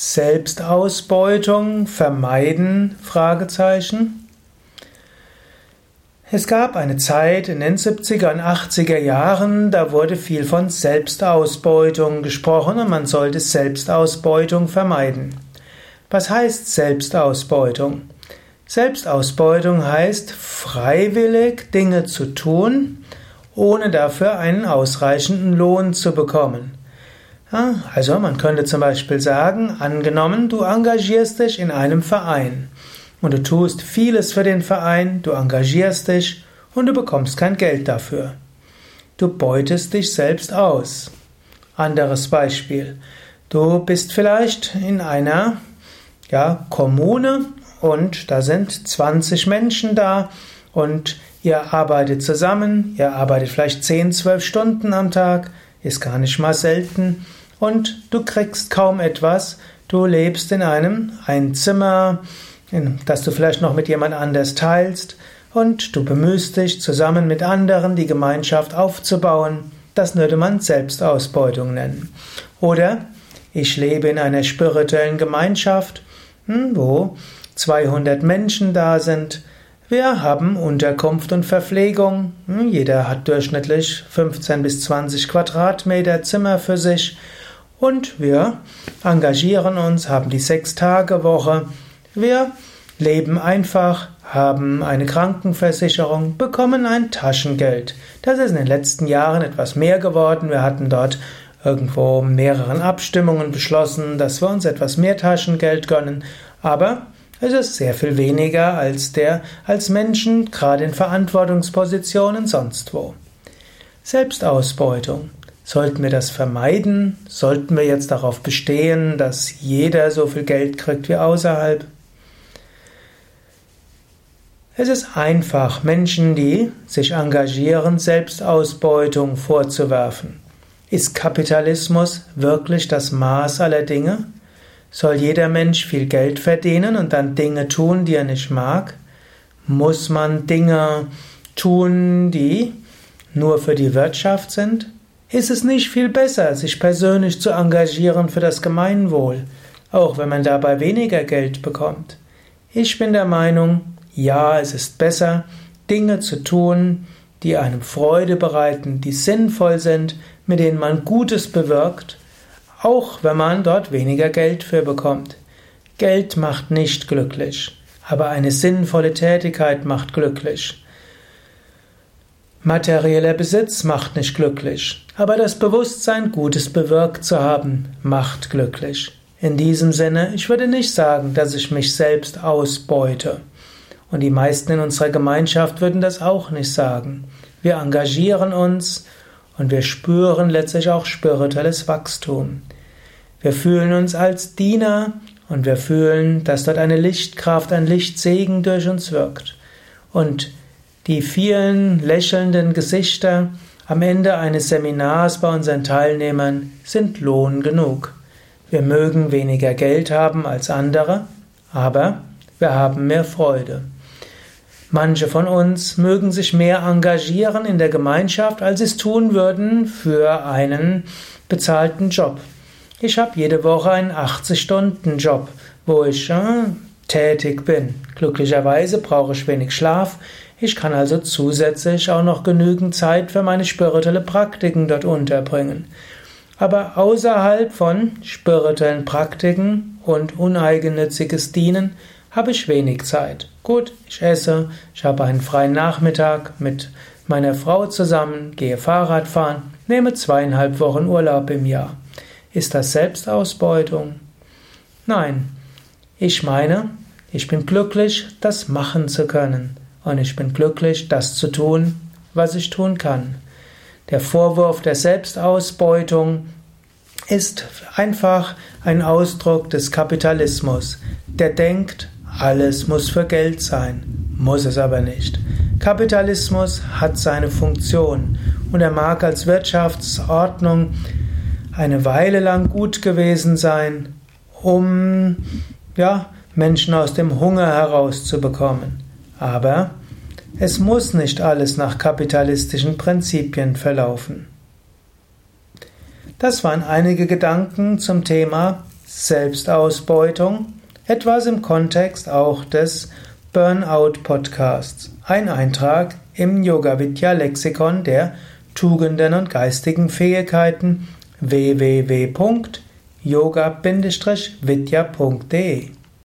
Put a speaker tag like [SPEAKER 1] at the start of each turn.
[SPEAKER 1] Selbstausbeutung vermeiden? Es gab eine Zeit in den 70er und 80er Jahren, da wurde viel von Selbstausbeutung gesprochen und man sollte Selbstausbeutung vermeiden. Was heißt Selbstausbeutung? Selbstausbeutung heißt freiwillig Dinge zu tun, ohne dafür einen ausreichenden Lohn zu bekommen. Also man könnte zum Beispiel sagen, angenommen, du engagierst dich in einem Verein und du tust vieles für den Verein, du engagierst dich und du bekommst kein Geld dafür. Du beutest dich selbst aus. Anderes Beispiel. Du bist vielleicht in einer ja, Kommune und da sind 20 Menschen da und ihr arbeitet zusammen, ihr arbeitet vielleicht 10, 12 Stunden am Tag, ist gar nicht mal selten und du kriegst kaum etwas. Du lebst in einem ein Zimmer, in, das du vielleicht noch mit jemand anders teilst und du bemühst dich zusammen mit anderen die Gemeinschaft aufzubauen. Das würde man Selbstausbeutung nennen. Oder ich lebe in einer spirituellen Gemeinschaft, hm, wo 200 Menschen da sind. Wir haben Unterkunft und Verpflegung. Hm, jeder hat durchschnittlich 15 bis 20 Quadratmeter Zimmer für sich. Und wir engagieren uns, haben die Sechs-Tage-Woche. Wir leben einfach, haben eine Krankenversicherung, bekommen ein Taschengeld. Das ist in den letzten Jahren etwas mehr geworden. Wir hatten dort irgendwo mehreren Abstimmungen beschlossen, dass wir uns etwas mehr Taschengeld gönnen. Aber es ist sehr viel weniger als der, als Menschen, gerade in Verantwortungspositionen sonst wo. Selbstausbeutung. Sollten wir das vermeiden? Sollten wir jetzt darauf bestehen, dass jeder so viel Geld kriegt wie außerhalb? Es ist einfach, Menschen, die sich engagieren, Selbstausbeutung vorzuwerfen. Ist Kapitalismus wirklich das Maß aller Dinge? Soll jeder Mensch viel Geld verdienen und dann Dinge tun, die er nicht mag? Muss man Dinge tun, die nur für die Wirtschaft sind? Ist es nicht viel besser, sich persönlich zu engagieren für das Gemeinwohl, auch wenn man dabei weniger Geld bekommt? Ich bin der Meinung, ja, es ist besser, Dinge zu tun, die einem Freude bereiten, die sinnvoll sind, mit denen man Gutes bewirkt, auch wenn man dort weniger Geld für bekommt. Geld macht nicht glücklich, aber eine sinnvolle Tätigkeit macht glücklich. Materieller Besitz macht nicht glücklich, aber das Bewusstsein, Gutes bewirkt zu haben, macht glücklich. In diesem Sinne, ich würde nicht sagen, dass ich mich selbst ausbeute. Und die meisten in unserer Gemeinschaft würden das auch nicht sagen. Wir engagieren uns und wir spüren letztlich auch spirituelles Wachstum. Wir fühlen uns als Diener und wir fühlen, dass dort eine Lichtkraft, ein Lichtsegen durch uns wirkt. Und die vielen lächelnden Gesichter am Ende eines Seminars bei unseren Teilnehmern sind Lohn genug. Wir mögen weniger Geld haben als andere, aber wir haben mehr Freude. Manche von uns mögen sich mehr engagieren in der Gemeinschaft, als sie es tun würden für einen bezahlten Job. Ich habe jede Woche einen 80-Stunden-Job, wo ich äh, tätig bin. Glücklicherweise brauche ich wenig Schlaf. Ich kann also zusätzlich auch noch genügend Zeit für meine spirituelle Praktiken dort unterbringen. Aber außerhalb von spirituellen Praktiken und uneigennütziges Dienen habe ich wenig Zeit. Gut, ich esse, ich habe einen freien Nachmittag mit meiner Frau zusammen, gehe Fahrrad fahren, nehme zweieinhalb Wochen Urlaub im Jahr. Ist das Selbstausbeutung? Nein. Ich meine, ich bin glücklich, das machen zu können und ich bin glücklich, das zu tun, was ich tun kann. Der Vorwurf der Selbstausbeutung ist einfach ein Ausdruck des Kapitalismus, der denkt, alles muss für Geld sein, muss es aber nicht. Kapitalismus hat seine Funktion und er mag als Wirtschaftsordnung eine Weile lang gut gewesen sein, um ja, Menschen aus dem Hunger herauszubekommen. Aber es muss nicht alles nach kapitalistischen Prinzipien verlaufen. Das waren einige Gedanken zum Thema Selbstausbeutung, etwas im Kontext auch des Burnout Podcasts. Ein Eintrag im Yoga Vidya Lexikon der Tugenden und geistigen Fähigkeiten www.yoga-vidya.de